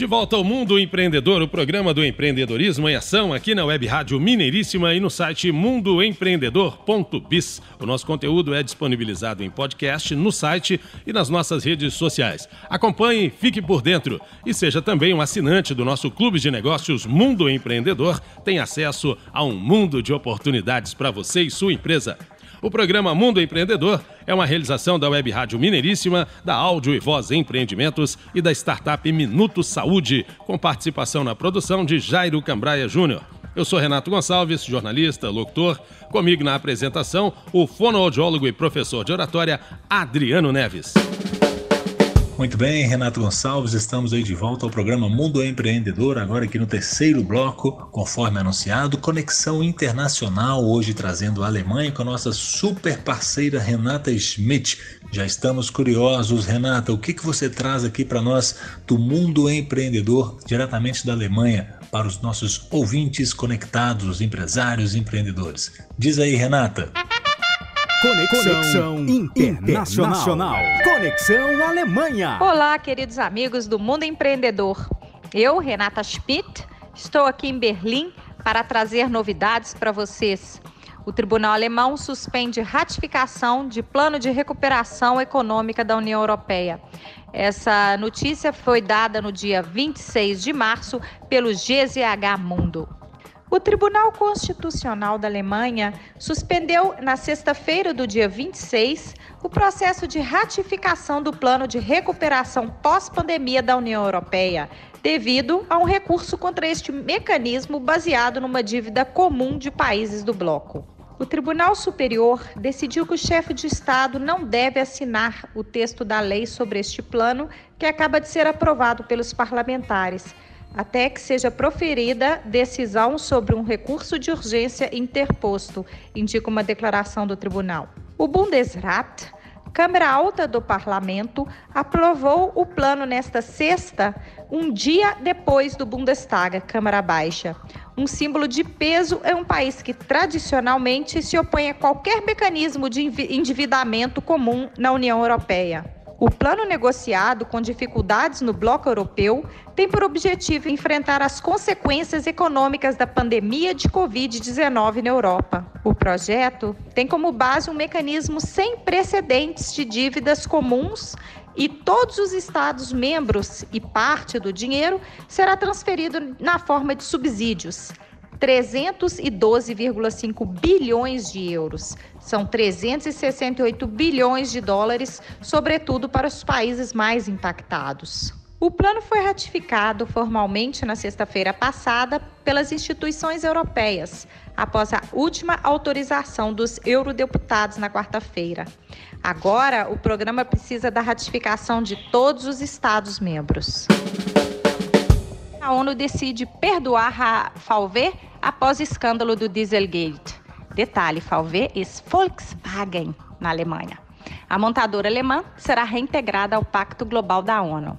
De volta ao Mundo Empreendedor, o programa do empreendedorismo em ação aqui na Web Rádio Mineiríssima e no site mundoempreendedor.biz. O nosso conteúdo é disponibilizado em podcast, no site e nas nossas redes sociais. Acompanhe, fique por dentro e seja também um assinante do nosso clube de negócios Mundo Empreendedor. Tem acesso a um mundo de oportunidades para você e sua empresa. O programa Mundo Empreendedor é uma realização da Web Rádio Mineiríssima, da Áudio e Voz Empreendimentos e da startup Minuto Saúde, com participação na produção de Jairo Cambraia Júnior. Eu sou Renato Gonçalves, jornalista, locutor. Comigo na apresentação, o fonoaudiólogo e professor de oratória Adriano Neves. Muito bem, Renato Gonçalves, estamos aí de volta ao programa Mundo Empreendedor, agora aqui no terceiro bloco, conforme anunciado, Conexão Internacional, hoje trazendo a Alemanha com a nossa super parceira Renata Schmidt. Já estamos curiosos, Renata, o que, que você traz aqui para nós do Mundo Empreendedor, diretamente da Alemanha, para os nossos ouvintes conectados, os empresários e empreendedores? Diz aí, Renata. Conexão, Conexão Internacional. Internacional. Conexão Alemanha. Olá, queridos amigos do Mundo Empreendedor. Eu, Renata Schmidt, estou aqui em Berlim para trazer novidades para vocês. O Tribunal Alemão suspende ratificação de plano de recuperação econômica da União Europeia. Essa notícia foi dada no dia 26 de março pelo GZH Mundo. O Tribunal Constitucional da Alemanha suspendeu na sexta-feira do dia 26 o processo de ratificação do plano de recuperação pós-pandemia da União Europeia, devido a um recurso contra este mecanismo baseado numa dívida comum de países do bloco. O Tribunal Superior decidiu que o chefe de Estado não deve assinar o texto da lei sobre este plano, que acaba de ser aprovado pelos parlamentares até que seja proferida decisão sobre um recurso de urgência interposto, indica uma declaração do tribunal. O Bundesrat, Câmara Alta do Parlamento, aprovou o plano nesta sexta, um dia depois do Bundestag, Câmara Baixa. Um símbolo de peso é um país que tradicionalmente se opõe a qualquer mecanismo de endividamento comum na União Europeia. O plano negociado com dificuldades no bloco europeu tem por objetivo enfrentar as consequências econômicas da pandemia de Covid-19 na Europa. O projeto tem como base um mecanismo sem precedentes de dívidas comuns e todos os Estados membros e parte do dinheiro será transferido na forma de subsídios. 312,5 bilhões de euros. São 368 bilhões de dólares, sobretudo para os países mais impactados. O plano foi ratificado formalmente na sexta-feira passada pelas instituições europeias, após a última autorização dos eurodeputados na quarta-feira. Agora, o programa precisa da ratificação de todos os Estados-membros. A ONU decide perdoar a Falver após o escândalo do Dieselgate. Detalhe: VW é Volkswagen na Alemanha. A montadora alemã será reintegrada ao Pacto Global da ONU.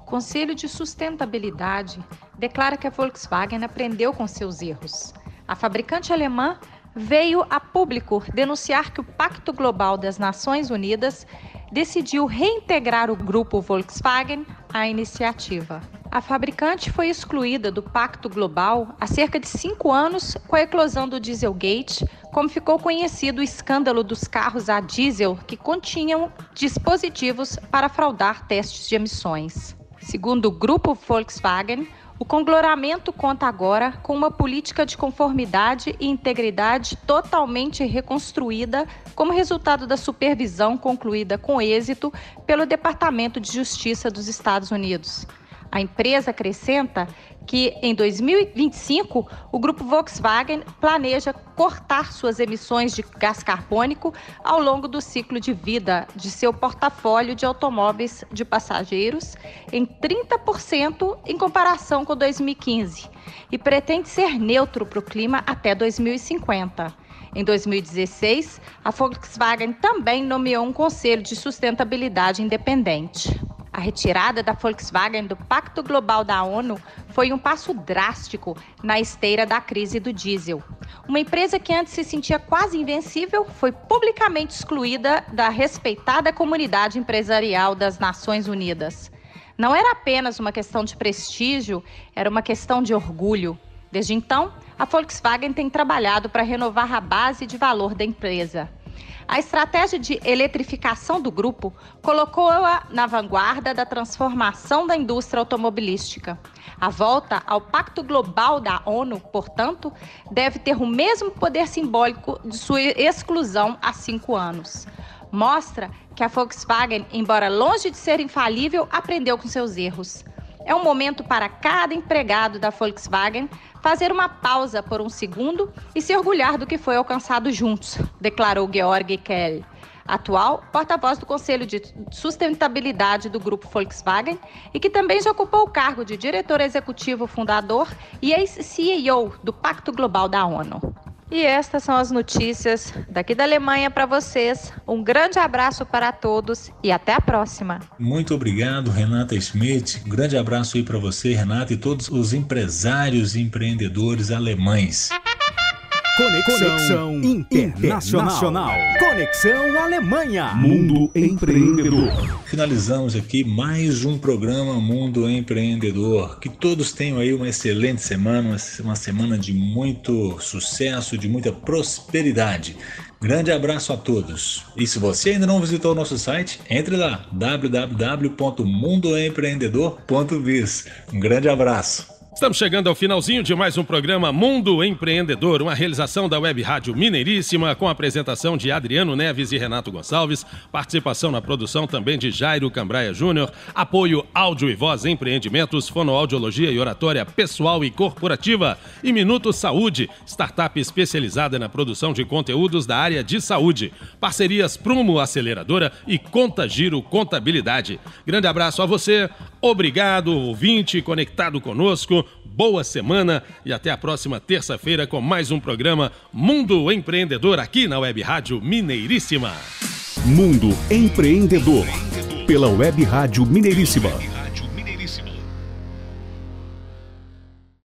O Conselho de Sustentabilidade declara que a Volkswagen aprendeu com seus erros. A fabricante alemã veio a público denunciar que o Pacto Global das Nações Unidas decidiu reintegrar o grupo Volkswagen à iniciativa. A fabricante foi excluída do Pacto Global há cerca de cinco anos com a eclosão do Dieselgate, como ficou conhecido o escândalo dos carros a diesel que continham dispositivos para fraudar testes de emissões. Segundo o grupo Volkswagen, o conglomeramento conta agora com uma política de conformidade e integridade totalmente reconstruída como resultado da supervisão concluída com êxito pelo Departamento de Justiça dos Estados Unidos. A empresa acrescenta que em 2025 o grupo Volkswagen planeja cortar suas emissões de gás carbônico ao longo do ciclo de vida de seu portfólio de automóveis de passageiros em 30% em comparação com 2015 e pretende ser neutro para o clima até 2050. Em 2016, a Volkswagen também nomeou um conselho de sustentabilidade independente. A retirada da Volkswagen do Pacto Global da ONU foi um passo drástico na esteira da crise do diesel. Uma empresa que antes se sentia quase invencível foi publicamente excluída da respeitada comunidade empresarial das Nações Unidas. Não era apenas uma questão de prestígio, era uma questão de orgulho. Desde então, a Volkswagen tem trabalhado para renovar a base de valor da empresa. A estratégia de eletrificação do grupo colocou-a na vanguarda da transformação da indústria automobilística. A volta ao Pacto Global da ONU, portanto, deve ter o mesmo poder simbólico de sua exclusão há cinco anos. Mostra que a Volkswagen, embora longe de ser infalível, aprendeu com seus erros. É um momento para cada empregado da Volkswagen fazer uma pausa por um segundo e se orgulhar do que foi alcançado juntos, declarou Georg Kell, atual porta-voz do Conselho de Sustentabilidade do Grupo Volkswagen e que também já ocupou o cargo de diretor executivo fundador e ex-CEO do Pacto Global da ONU. E estas são as notícias daqui da Alemanha para vocês. Um grande abraço para todos e até a próxima. Muito obrigado, Renata Schmidt. Um grande abraço aí para você, Renata, e todos os empresários e empreendedores alemães. Conexão, Conexão Internacional. Conexão Alemanha. Mundo Empreendedor. Finalizamos aqui mais um programa Mundo Empreendedor. Que todos tenham aí uma excelente semana, uma semana de muito sucesso, de muita prosperidade. Grande abraço a todos. E se você ainda não visitou o nosso site, entre lá www.mundoempreendedor.biz. Um grande abraço. Estamos chegando ao finalzinho de mais um programa Mundo Empreendedor, uma realização da Web Rádio Mineiríssima, com a apresentação de Adriano Neves e Renato Gonçalves, participação na produção também de Jairo Cambraia Júnior, apoio áudio e voz empreendimentos, fonoaudiologia e oratória pessoal e corporativa, e Minuto Saúde, startup especializada na produção de conteúdos da área de saúde. Parcerias Prumo Aceleradora e Conta Giro Contabilidade. Grande abraço a você, obrigado, ouvinte conectado conosco boa semana e até a próxima terça-feira com mais um programa Mundo Empreendedor aqui na Web Rádio Mineiríssima. Mundo Empreendedor, pela Web Rádio Mineiríssima.